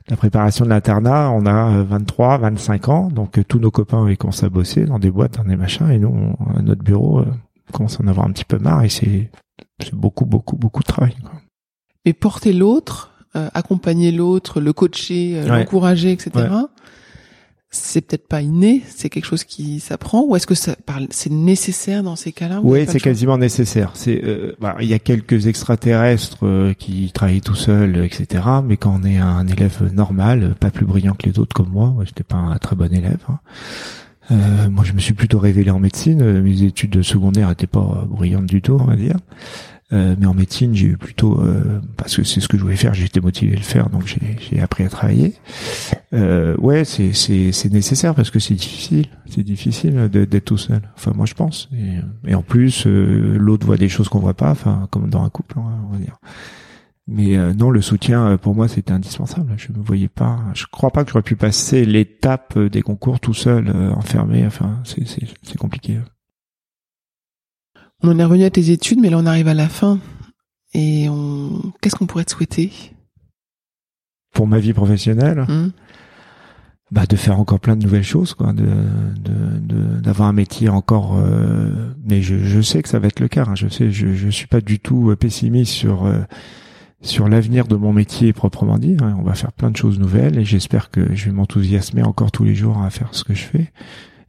la préparation de l'internat, on a 23, 25 ans, donc tous nos copains avaient commencé à bosser dans des boîtes, dans des machins, et nous, à notre bureau, on commence à en avoir un petit peu marre, et c'est c'est beaucoup, beaucoup, beaucoup de travail. Quoi. Et porter l'autre, euh, accompagner l'autre, le coacher, euh, l'encourager, etc. C'est peut-être pas inné, c'est quelque chose qui s'apprend, ou est-ce que ça, c'est nécessaire dans ces cas-là Oui, c'est quasiment nécessaire. C'est, euh, bah, il y a quelques extraterrestres qui travaillent tout seuls, etc. Mais quand on est un élève normal, pas plus brillant que les autres comme moi, moi j'étais pas un très bon élève. Hein. Euh, moi, je me suis plutôt révélé en médecine. Euh, mes études de secondaire n'étaient pas brillantes du tout, on va dire. Euh, mais en médecine, j'ai eu plutôt euh, parce que c'est ce que je voulais faire. J'étais motivé à le faire, donc j'ai appris à travailler. Euh, ouais, c'est c'est nécessaire parce que c'est difficile. C'est difficile d'être tout seul. Enfin, moi, je pense. Et, et en plus, l'autre voit des choses qu'on voit pas. Enfin, comme dans un couple, on va dire. Mais euh, non, le soutien euh, pour moi c'était indispensable. Je ne voyais pas, je crois pas que j'aurais pu passer l'étape euh, des concours tout seul, enfermé. Enfin, c'est compliqué. On en est revenu à tes études, mais là on arrive à la fin. Et on... qu'est-ce qu'on pourrait te souhaiter? Pour ma vie professionnelle, mmh. bah de faire encore plein de nouvelles choses, quoi, de d'avoir un métier encore. mais je, je sais que ça va être le cas. Hein. Je sais, je je suis pas du tout pessimiste sur sur l'avenir de mon métier proprement dit. Hein. On va faire plein de choses nouvelles et j'espère que je vais m'enthousiasmer encore tous les jours à faire ce que je fais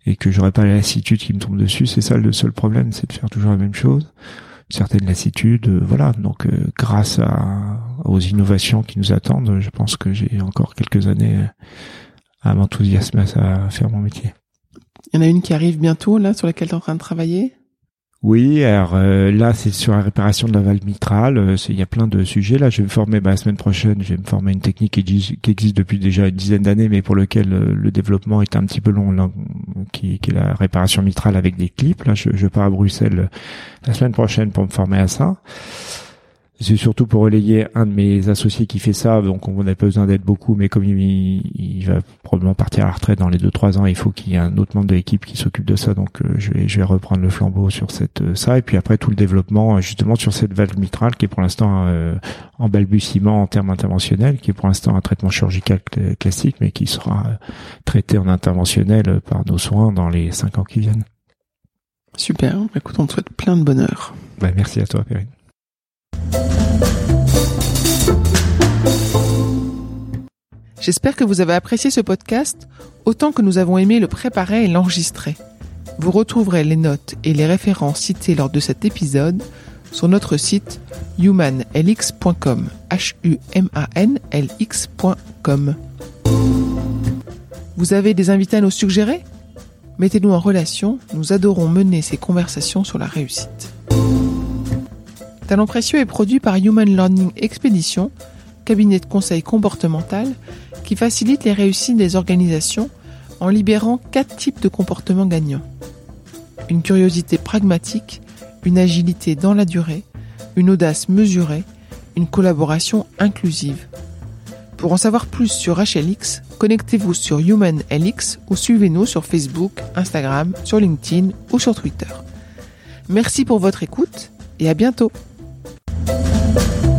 et que j'aurai pas la lassitude qui me tombe dessus. C'est ça le seul problème, c'est de faire toujours la même chose. Certaines lassitudes, euh, voilà. Donc, euh, grâce à, aux innovations qui nous attendent, je pense que j'ai encore quelques années à m'enthousiasmer à faire mon métier. Il y en a une qui arrive bientôt, là, sur laquelle tu es en train de travailler? Oui, alors euh, là c'est sur la réparation de la valve mitrale. Euh, il y a plein de sujets. Là, je vais me former bah, la semaine prochaine. Je vais me former une technique qui, existe depuis déjà une dizaine d'années, mais pour lequel euh, le développement est un petit peu long, qui, qui, est la réparation mitrale avec des clips. Là, je, je pars à Bruxelles la semaine prochaine pour me former à ça. C'est surtout pour relayer un de mes associés qui fait ça, donc on n'a pas besoin d'être beaucoup, mais comme il, il, va probablement partir à la retraite dans les deux trois ans, il faut qu'il y ait un autre membre de l'équipe qui s'occupe de ça, donc euh, je, vais, je vais reprendre le flambeau sur cette euh, ça, et puis après tout le développement euh, justement sur cette valve mitrale qui est pour l'instant en balbutiement en termes interventionnels, qui est pour l'instant un traitement chirurgical classique, mais qui sera traité en interventionnel par nos soins dans les cinq ans qui viennent. Super, écoute, on te souhaite plein de bonheur. Bah, merci à toi, Perrine. J'espère que vous avez apprécié ce podcast autant que nous avons aimé le préparer et l'enregistrer. Vous retrouverez les notes et les références citées lors de cet épisode sur notre site humanlx.com. Vous avez des invités à nous suggérer? Mettez-nous en relation, nous adorons mener ces conversations sur la réussite. Talent précieux est produit par Human Learning Expedition, cabinet de conseil comportemental qui facilite les réussites des organisations en libérant quatre types de comportements gagnants. Une curiosité pragmatique, une agilité dans la durée, une audace mesurée, une collaboration inclusive. Pour en savoir plus sur HLX, Connectez-vous sur HumanLX ou suivez-nous sur Facebook, Instagram, sur LinkedIn ou sur Twitter. Merci pour votre écoute et à bientôt. Thank you.